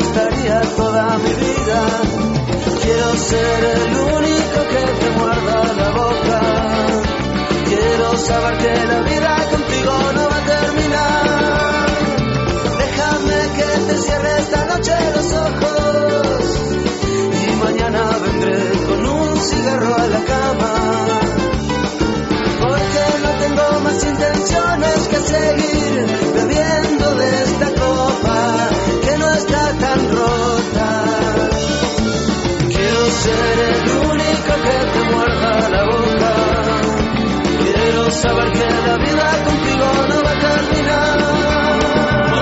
estaría toda mi vida. Quiero ser el único que te muerda la boca. Quiero saber que la vida contigo no va a terminar. Déjame que te cierre esta noche los ojos. Quiero saber que la vida contigo no va a terminar.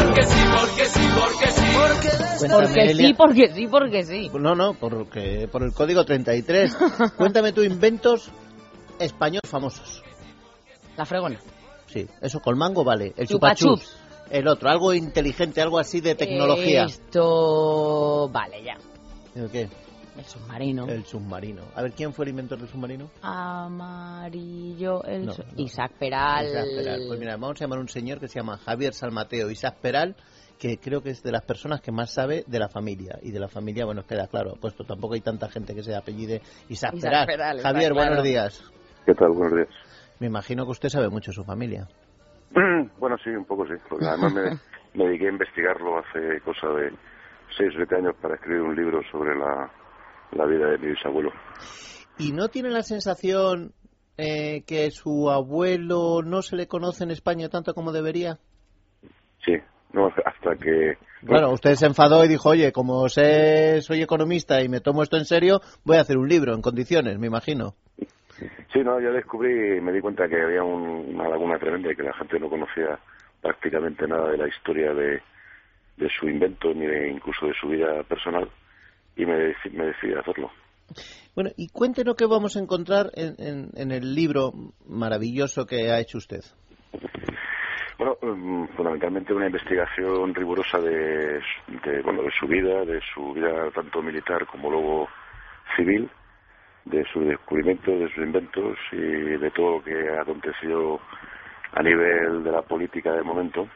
Porque sí, porque sí, porque sí. Porque Porque sí, porque sí, porque sí. No, no, porque, por el código 33. Cuéntame tus inventos españoles famosos. La fregona. Sí, eso con mango vale. El Chupa chupachups. chups. El otro, algo inteligente, algo así de tecnología. Esto. Vale, ya. ¿El qué? El submarino. El submarino. A ver, ¿quién fue el inventor del submarino? Amarillo. El No, su- no. Isaac Peral. Isaac Peral. Pues mira, vamos a llamar a un señor que se llama Javier Salmateo Isaac Peral, que creo que es de las personas que más sabe de la familia. Y de la familia, bueno, queda claro, puesto tampoco hay tanta gente que se apellide Isaac, Isaac Peral. Peral, Javier, claro. buenos días. ¿Qué tal? Buenos días. Me imagino que usted sabe mucho de su familia. Bueno, sí, un poco sí. Porque además me, me dediqué a investigarlo hace cosa de seis o siete años para escribir un libro sobre la, la vida de mi bisabuelo. ¿Y no tiene la sensación eh, que su abuelo no se le conoce en España tanto como debería? Sí, no, hasta que... Bueno, usted se enfadó y dijo, oye, como sé, soy economista y me tomo esto en serio, voy a hacer un libro en condiciones, me imagino. Sí, no, yo descubrí y me di cuenta que había un- una laguna tremenda y que la gente no conocía prácticamente nada de la historia de, de su invento ni de, incluso de su vida personal y me, deci- me decidí a hacerlo. Bueno, y cuéntenos qué vamos a encontrar en, en- en el libro maravilloso que ha hecho usted. Bueno, mm, fundamentalmente una investigación rigurosa de, de, bueno, de su vida, de su vida tanto militar como luego civil, de sus descubrimientos, de sus inventos y de todo lo que ha acontecido a nivel de la política del momento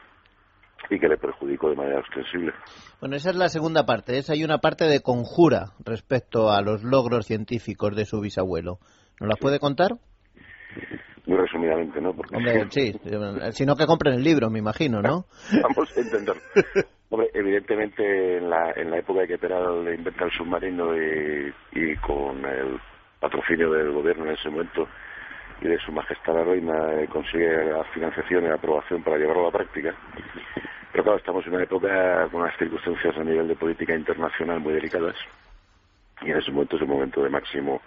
y que le perjudicó de manera ostensible. Bueno, esa es la segunda parte. Esa hay una parte de conjura respecto a los logros científicos de su bisabuelo. ¿Nos las puede contar? Muy resumidamente, ¿no? Porque Hombre, sí. Si no, que compren el libro, me imagino, ¿no? Vamos a intentar. Hombre, evidentemente en la, en la época que Peral inventa el submarino y, y con el patrocinio del gobierno en ese momento y de su majestad la reina eh, consigue la financiación y la aprobación para llevarlo a la práctica. Pero claro, estamos en una época con unas circunstancias a nivel de política internacional muy delicadas y en ese momento es un momento de máximo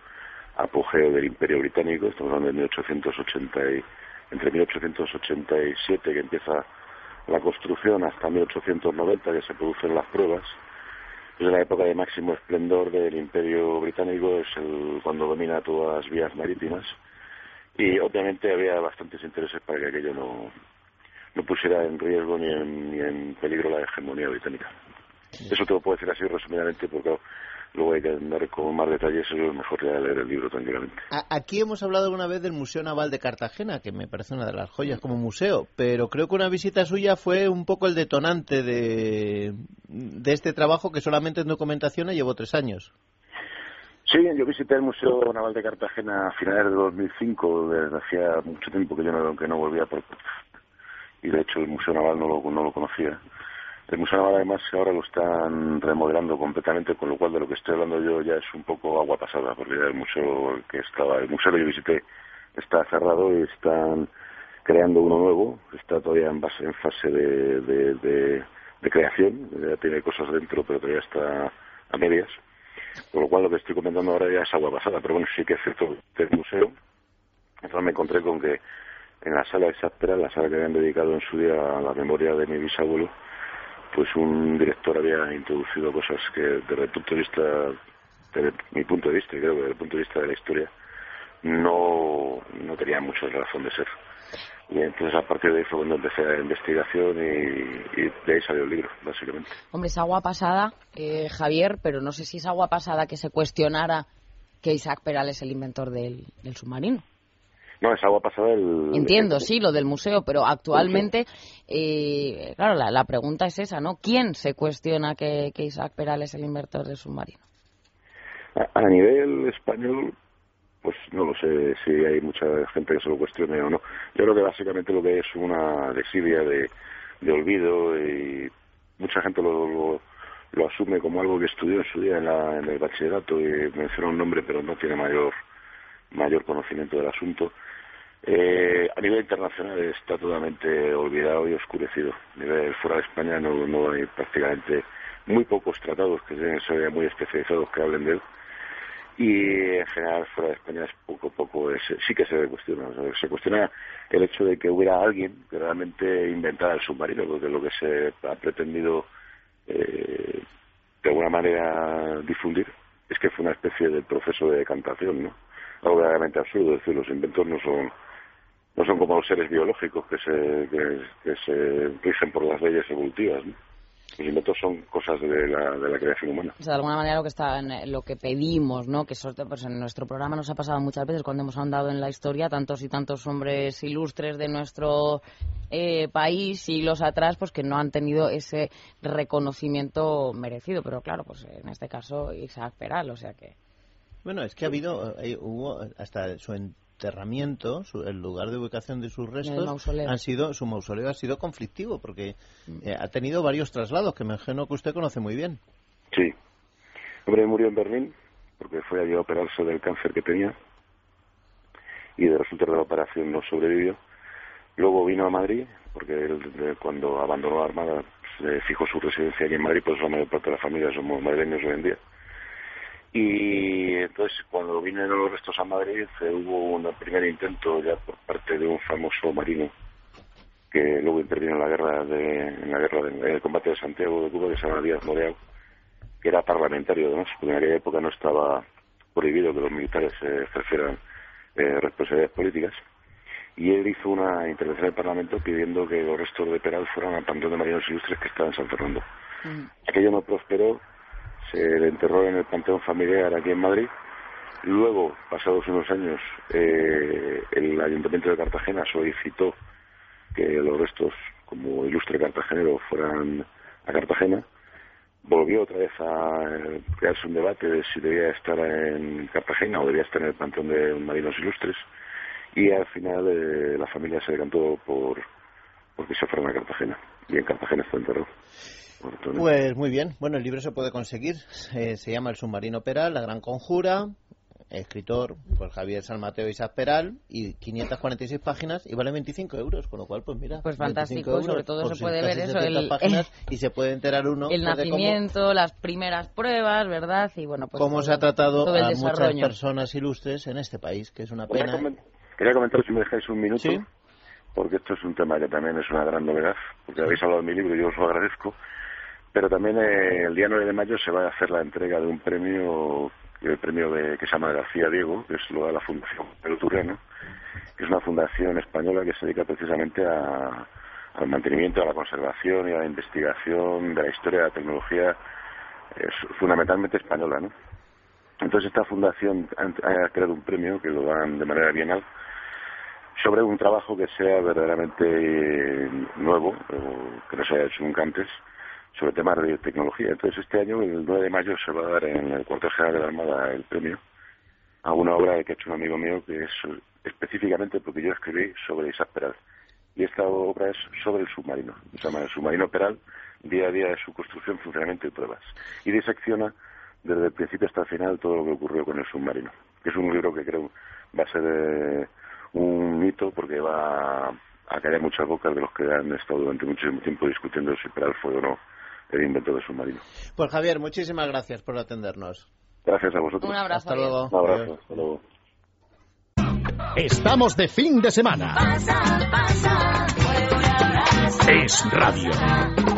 apogeo del Imperio Británico, estamos hablando de 1880 y, entre 1887 que empieza la construcción hasta 1890 que se producen las pruebas. Es la época de máximo esplendor del Imperio Británico, es el, cuando domina todas las vías marítimas y obviamente había bastantes intereses para que aquello no, no pusiera en riesgo ni en, ni en peligro la hegemonía británica. Eso te lo puedo decir así resumidamente porque luego hay que andar con más detalles, eso es mejor ya leer el libro tranquilamente. Aquí hemos hablado alguna vez del Museo Naval de Cartagena, que me parece una de las joyas como museo, pero creo que una visita suya fue un poco el detonante de, de este trabajo que solamente en documentación llevó tres años. Sí, yo visité el Museo Naval de Cartagena a finales de 2005, desde hacía mucho tiempo que yo no, que no volvía por... Y de hecho el Museo Naval no lo, no lo conocía. El Museo Naval además ahora lo están remodelando completamente, con lo cual de lo que estoy hablando yo ya es un poco agua pasada, porque ya el museo que estaba, el museo que yo visité está cerrado y están creando uno nuevo, está todavía en, base, en fase de, de, de, de creación, ya tiene cosas dentro pero todavía está a medias. Con lo cual lo que estoy comentando ahora ya es agua pasada, pero bueno, sí que es cierto del museo. Entonces me encontré con que en la sala exacta, la sala que habían dedicado en su día a la memoria de mi bisabuelo, pues un director había introducido cosas que desde el punto de vista, desde mi punto de vista, creo que desde el punto de vista de la historia, no, no tenían mucha razón de ser. Y entonces a partir de ahí fue cuando empecé la investigación y, y de ahí salió el libro, básicamente. Hombre, es agua pasada, eh, Javier, pero no sé si es agua pasada que se cuestionara que Isaac Peral es el inventor del, del submarino. No, es agua pasada el... Entiendo, sí, lo del museo, pero actualmente, eh, claro, la, la pregunta es esa, ¿no? ¿Quién se cuestiona que, que Isaac Peral es el inventor del submarino? A, nivel español, pues no lo sé si hay mucha gente que se lo cuestione o no. Yo creo que básicamente lo que es una desidia de, de olvido y mucha gente lo, lo, asume como algo que estudió en su día en, la, en el bachillerato y menciona un nombre pero no tiene mayor mayor conocimiento del asunto. Eh, a nivel internacional está totalmente olvidado y oscurecido. A nivel fuera de España no, no hay prácticamente muy pocos tratados que sean muy especializados que hablen de él. Y en general fuera de España es poco poco, sí que se cuestiona. se cuestiona el hecho de que hubiera alguien que realmente inventara el submarino, porque lo que se ha pretendido eh, de alguna manera difundir es que fue una especie de proceso de decantación, ¿no? Algo verdaderamente absurdo, es decir, los inventos no son no son como los seres biológicos que se, que, se rigen por las leyes evolutivas. Los inventos son cosas de la, de la creación humana. O sea, de alguna manera lo que está en lo que pedimos, ¿no? Que pues en nuestro programa nos ha pasado muchas veces cuando hemos andado en la historia tantos y tantos hombres ilustres de nuestro eh, país siglos atrás, pues que no han tenido ese reconocimiento merecido. Pero claro, pues en este caso Isaac Peral, o sea que. Bueno, es que ha habido, eh, hubo hasta su enterramiento, el lugar de ubicación de sus restos, han sido, su mausoleo ha sido conflictivo porque mm. eh, ha tenido varios traslados que me imagino que usted conoce muy bien. Sí. hombre murió en Berlín porque fue allí a operarse del cáncer que tenía y de resultas de la operación no sobrevivió. Luego vino a Madrid porque él, cuando abandonó la Armada se fijó su residencia aquí en Madrid, pues la mayor parte de la familia somos madrileños hoy en día y entonces, cuando vinieron los restos a Madrid, eh, hubo un primer intento ya por parte de un famoso marino que luego intervino en la guerra de, en la guerra de, el combate de Santiago de Cuba, que se llama Díaz Moreau, que era parlamentario además, porque en aquella época no estaba prohibido que los militares eh, ejercieran eh, responsabilidades políticas. Y él hizo una intervención en el Parlamento pidiendo que los restos de Peral fueran al Panteón de Marinos Ilustres que estaba en San Fernando. Mm. Aquello no prosperó se le enterró en el Panteón Familiar aquí en Madrid. Luego, pasados unos años, eh, el Ayuntamiento de Cartagena solicitó que los restos, como ilustre cartagenero, fueran a Cartagena. Volvió otra vez a eh, crearse un debate de si debía estar en Cartagena o debía estar en el Panteón de Marinos Ilustres. Y al final eh, la familia se decantó por, por que se fueran a Cartagena. Y en Cartagena está enterrado. Pues muy bien. Bueno, el libro se puede conseguir. Eh, se llama El submarino Peral, La gran conjura. Escritor por Javier Salmateo y Isaac Peral y 546 páginas y vale 25 euros, con lo cual, pues mira. Pues fantástico, sobre todo se puede ver eso. El, páginas, y se puede enterar uno. El pues, nacimiento, las primeras pruebas, ¿verdad? Y bueno, pues. Cómo se ha tratado a muchas personas ilustres en este país, que es una pena. Quería comentar, si me dejáis un minuto. Porque esto es un tema que también es una gran novedad, porque habéis hablado de mi libro y yo os lo agradezco pero también eh, el día 9 de mayo se va a hacer la entrega de un premio, el premio de, que se llama García Diego, que es lo de la Fundación Pedro Turreno, que es una fundación española que se dedica precisamente al mantenimiento, a la conservación y a la investigación de la historia de la tecnología, fundamentalmente española, ¿no? Entonces esta fundación ha, creado un premio que lo dan de manera bienal sobre un trabajo que sea verdaderamente nuevo, que no se haya hecho nunca antes, sobre temas de tecnología. Entonces, este año, el 9 de mayo, se va a dar en el cuartel general de la Armada el premio a una obra que ha hecho un amigo mío que es específicamente porque yo escribí sobre Isaac Peral. Y esta obra es sobre el submarino. Se llama El submarino Peral, día a día de su construcción, funcionamiento y pruebas. Y disecciona desde el principio hasta el final todo lo que ocurrió con el submarino. Que es un libro que creo va a ser eh, un mito porque va a caer muchas bocas de los que han estado durante muchísimo tiempo discutiendo si Peral fue o no el invento del submarino. Pues Javier, muchísimas gracias por atendernos. Gracias a vosotros. Un abrazo. Hasta luego. Un abrazo. Hasta luego. Estamos de fin de semana. Pasa, pasa, es radio.